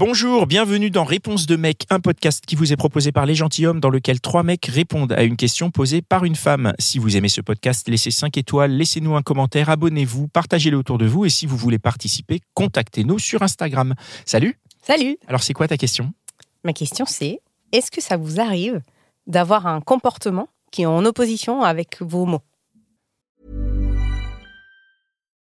Bonjour, bienvenue dans Réponse de mec, un podcast qui vous est proposé par les gentilshommes dans lequel trois mecs répondent à une question posée par une femme. Si vous aimez ce podcast, laissez 5 étoiles, laissez-nous un commentaire, abonnez-vous, partagez-le autour de vous et si vous voulez participer, contactez-nous sur Instagram. Salut Salut Alors c'est quoi ta question? Ma question c'est, est-ce que ça vous arrive d'avoir un comportement qui est en opposition avec vos mots?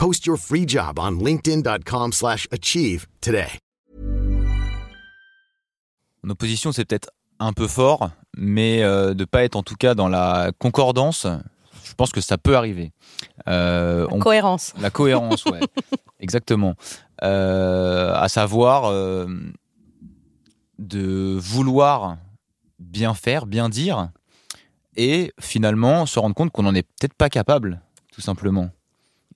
Post your free job on linkedin.com/achieve slash achieve today. En opposition, c'est peut-être un peu fort, mais euh, de pas être en tout cas dans la concordance, je pense que ça peut arriver. Euh, on- Cohérence. la cohérence, ouais, exactement. Euh, à savoir euh, de vouloir bien faire, bien dire, et finalement se rendre compte qu'on n'en est peut-être pas capable, tout simplement.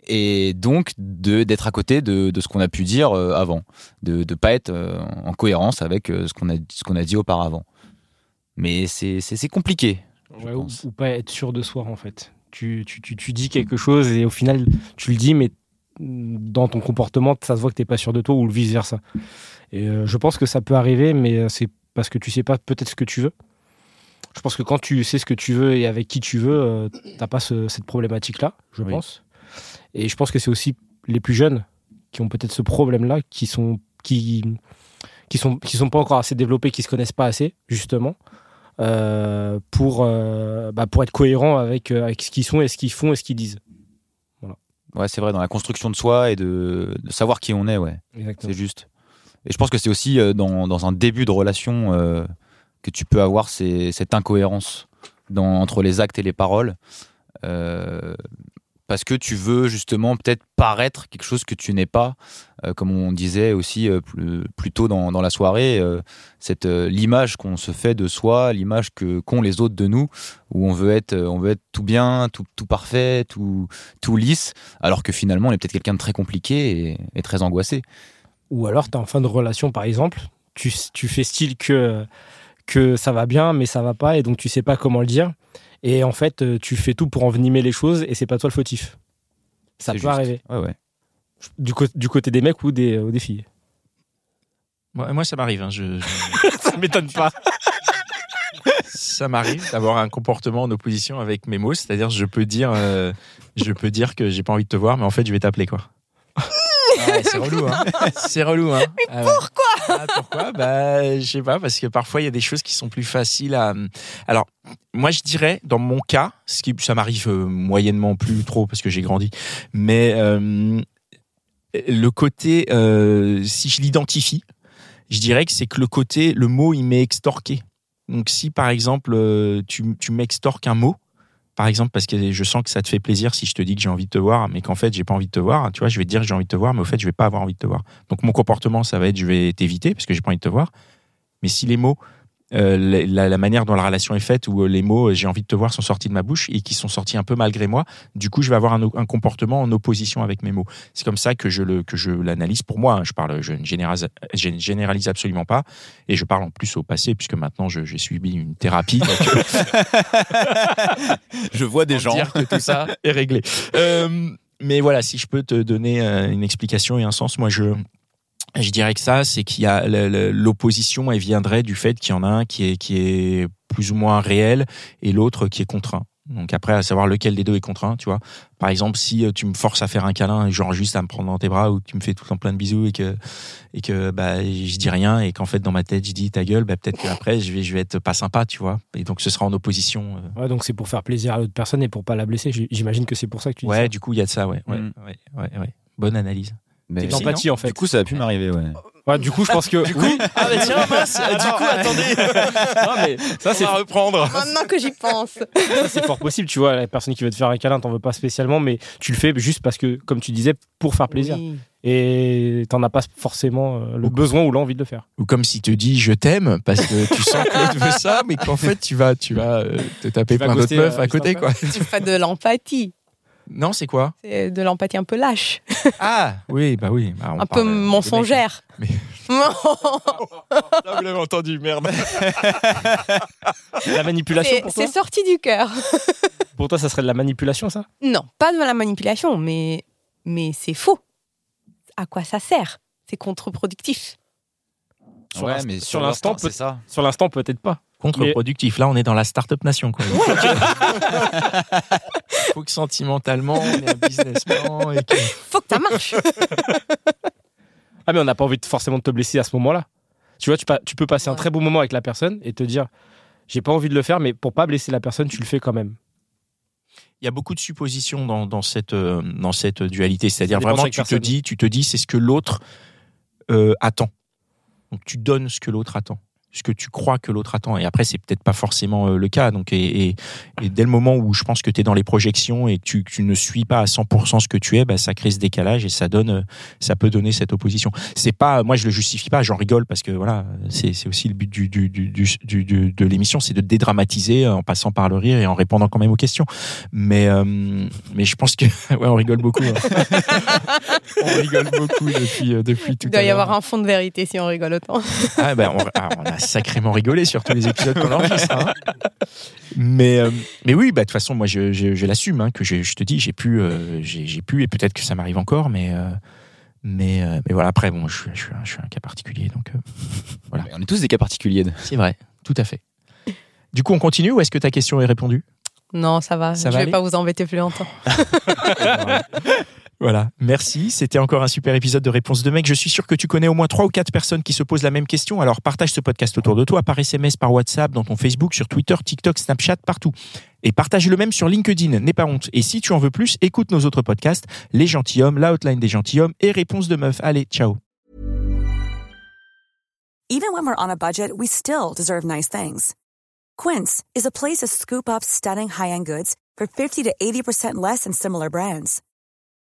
Et donc d'être à côté de, de ce qu'on a pu dire euh, avant, de ne pas être euh, en cohérence avec euh, ce qu'on a, qu'on a dit auparavant. Mais c'est compliqué. Ouais, ou, pas être sûr de soi en fait. Tu, tu, tu, tu dis quelque chose et au final tu le dis mais dans ton comportement ça se voit que t'es pas sûr de toi ou le vice versa. Et euh, je pense que ça peut arriver mais c'est parce que tu sais pas peut-être ce que tu veux. Je pense que quand tu sais ce que tu veux et avec qui tu veux, euh, t'as pas ce- cette problématique là, je Oui. pense. Et je pense que c'est aussi les plus jeunes qui ont peut-être ce problème là, qui sont qui qui sont qui sont pas encore assez développés, qui se connaissent pas assez justement euh, pour, euh, bah, pour être cohérent avec, euh, avec ce qu'ils sont et ce qu'ils font et ce qu'ils disent. Ouais, c'est vrai, dans la construction de soi et de, de savoir qui on est, ouais. C'est juste. Et je pense que c'est aussi dans, dans un début de relation euh, que tu peux avoir ces- cette incohérence dans, entre les actes et les paroles. Euh, parce que tu veux justement peut-être paraître quelque chose que tu n'es pas, Euh, comme on disait aussi euh, plus, plus tôt dans, dans la soirée, euh, cette l'image qu'on se fait de soi, l'image que qu'ont les autres de nous, où on veut être, on veut être tout bien, tout, tout parfait, tout, tout lisse, alors que finalement on est peut-être quelqu'un de très compliqué et, et très angoissé. Ou alors, tu es en fin de relation, par exemple, tu, tu fais style que, que ça va bien, mais ça va pas, et donc tu sais pas comment le dire. Et en fait, euh, tu fais tout pour envenimer les choses, et c'est pas toi le fautif. Ça peut juste. arriver. Ouais, ouais. Du, du côté des mecs ou des, ou des filles. Moi, moi, ça m'arrive. hein, je- je- ça m'étonne pas. ça m'arrive d'avoir un comportement en opposition avec mes mots, c'est-à-dire je peux dire, euh, je peux dire que j'ai pas envie de te voir, mais en fait je vais t'appeler quoi. Ouais, c'est relou, hein. C'est relou, hein. Mais pourquoi Pourquoi Bah, je sais pas, parce que parfois il y a des choses qui sont plus faciles à. Alors, moi je dirais, dans mon cas, ce qui ça m'arrive euh, moyennement plus trop parce que j'ai grandi, mais euh, le côté, euh, si je l'identifie, je dirais que c'est que le côté, le mot il m'est extorqué. Donc si par exemple euh, tu, tu m'extorques un mot, par exemple parce que je sens que ça te fait plaisir si je te dis que j'ai envie de te voir, mais qu'en fait j'ai pas envie de te voir, tu vois, je vais te dire que j'ai envie de te voir, mais au fait je vais pas avoir envie de te voir. Donc mon comportement ça va être je vais t'éviter parce que j'ai pas envie de te voir. Mais si les mots, euh, la, manière dont la relation est faite, où euh, les mots euh, j'ai envie de te voir sont sortis de ma bouche et qui sont sortis un peu malgré moi, du coup je vais avoir un, un comportement en opposition avec mes mots. C'est comme ça que je le que je l'analyse pour moi. hein. Je parle, je ne généralise, je ne généralise absolument pas, et je parle en plus au passé puisque maintenant j'ai subi une thérapie. donc, Je vois des gens. dire que tout ça est réglé. Euh, mais voilà, si je peux te donner une explication et un sens, moi je je dirais que ça, c'est qu'il y a l'opposition, elle viendrait du fait qu'il y en a un qui est qui est plus ou moins réel et l'autre qui est contraint. Donc après, à savoir lequel des deux est contraint, tu vois. Par exemple, si euh, tu me forces à faire un câlin, genre juste à me prendre dans tes bras ou que tu me fais tout le temps plein de bisous et que et que bah je dis rien et qu'en fait dans ma tête je dis ta gueule, bah peut-être qu'après je vais je vais être pas sympa, tu vois. Et donc ce sera en opposition. euh, Ouais, donc c'est pour faire plaisir à l'autre personne et pour pas la blesser. J'imagine que c'est pour ça que tu dis Ouais, ça. du coup, il y a de ça, ouais. ouais, Mm. ouais, ouais, ouais. Bonne analyse. Mais C'est de si, l'empathie en fait. du coup, ça a pu m'arriver, ouais. Ouais, du coup, je pense que. Du coup, ah bah tiens, mince, du coup, attendez, non, mais ça, c'est va reprendre. Maintenant que j'y pense. c'est fort possible. Tu vois, la personne qui veut te faire un câlin, t'en veux pas spécialement, mais tu le fais juste parce que, comme tu disais, pour faire plaisir. Oui. Et t'en as pas forcément euh, le besoin ou l'envie de le faire. Ou comme s'il te dit je t'aime parce que tu sens que l'autre veut ça, mais qu'en fait tu vas, tu vas euh, te taper Tu plein d'autres meufs euh, à côté, quoi. Tu fais de l'empathie. Non, c'est quoi C'est de l'empathie un peu lâche, Ah, oui, bah oui. bah, on un peu mensongère. Mais- Non, Ah, vous l'avez entendu, merde. La manipulation c'est pour toi c'est sorti du cœur. Pour toi, ça serait de la manipulation, ça Non, pas de la manipulation, mais, mais c'est faux. À quoi ça sert C'est contre-productif. Sur ouais, mais sur l'instant, peut- c'est ça. Sur l'instant, peut-être pas. Contre-productif. Là, on est dans la start-up nation, quoi. Faut que sentimentalement, on est un businessman et que... Faut que ça marche. Ah, mais on n'a pas envie de, forcément de te blesser à ce moment-là. Tu vois, tu, pa- tu peux passer un très bon moment avec la personne et te dire j'ai pas envie de le faire, mais pour pas blesser la personne, tu le fais quand même. Il y a beaucoup de suppositions dans, dans cette, euh, dans cette dualité. C'est-à-dire vraiment, tu te dis, tu te dis, c'est ce que l'autre euh, attend. Donc tu donnes ce que l'autre attend, ce que tu crois que l'autre attend. Et après, c'est peut-être pas forcément euh, le cas. Donc, et, et- et dès le moment où je pense que tu es dans les projections et que tu, que tu ne suis pas à 100% ce que tu es, bah, ça crée ce décalage et ça donne, euh, ça peut donner cette opposition. C'est pas, moi, je le justifie pas. J'en rigole parce que voilà, c'est c'est aussi le but du, du, du, du- du- du- de l'émission, c'est de dédramatiser en passant par le rire et en répondant quand même aux questions. Mais, euh, mais je pense que, ouais, on rigole beaucoup. hein. on rigole beaucoup depuis, depuis tout Il doit à y avoir un fond de vérité si on rigole autant. Ah ben, on, ah, on a sacrément rigolé sur tous les épisodes qu'on enregistre. hein. Mais, euh, mais oui, bah, de toute façon, moi, je, je, je l'assume, hein, que je, je te dis, j'ai pu, euh, j'ai pu, et peut-être que ça m'arrive encore, mais, euh, mais, euh, mais voilà, après, bon, je, suis- je, suis un- je suis un cas particulier, donc euh, Mais On est tous des cas particuliers. c'est vrai, tout à fait. Du coup, on continue ou est-ce que ta question est répondue? Non, ça va. Ça je va vais aller? pas vous embêter plus longtemps. Voilà, merci. C'était encore un super épisode de Réponse de mec. Je suis sûr que tu connais au moins trois ou quatre personnes qui se posent la même question. Alors partage ce podcast autour de toi par SMS, par WhatsApp, dans ton Facebook, sur Twitter, TikTok, Snapchat, partout. Et partage le même sur LinkedIn, n'aie pas honte. Et si tu en veux plus, écoute nos autres podcasts, Les Gentilhommes, La Outline des Gentilhommes et Réponse de meuf. Allez, ciao. Even when we're on a budget, we still deserve nice things. Quince is a place to scoop up stunning high-end goods for 50 to 80% less than similar brands.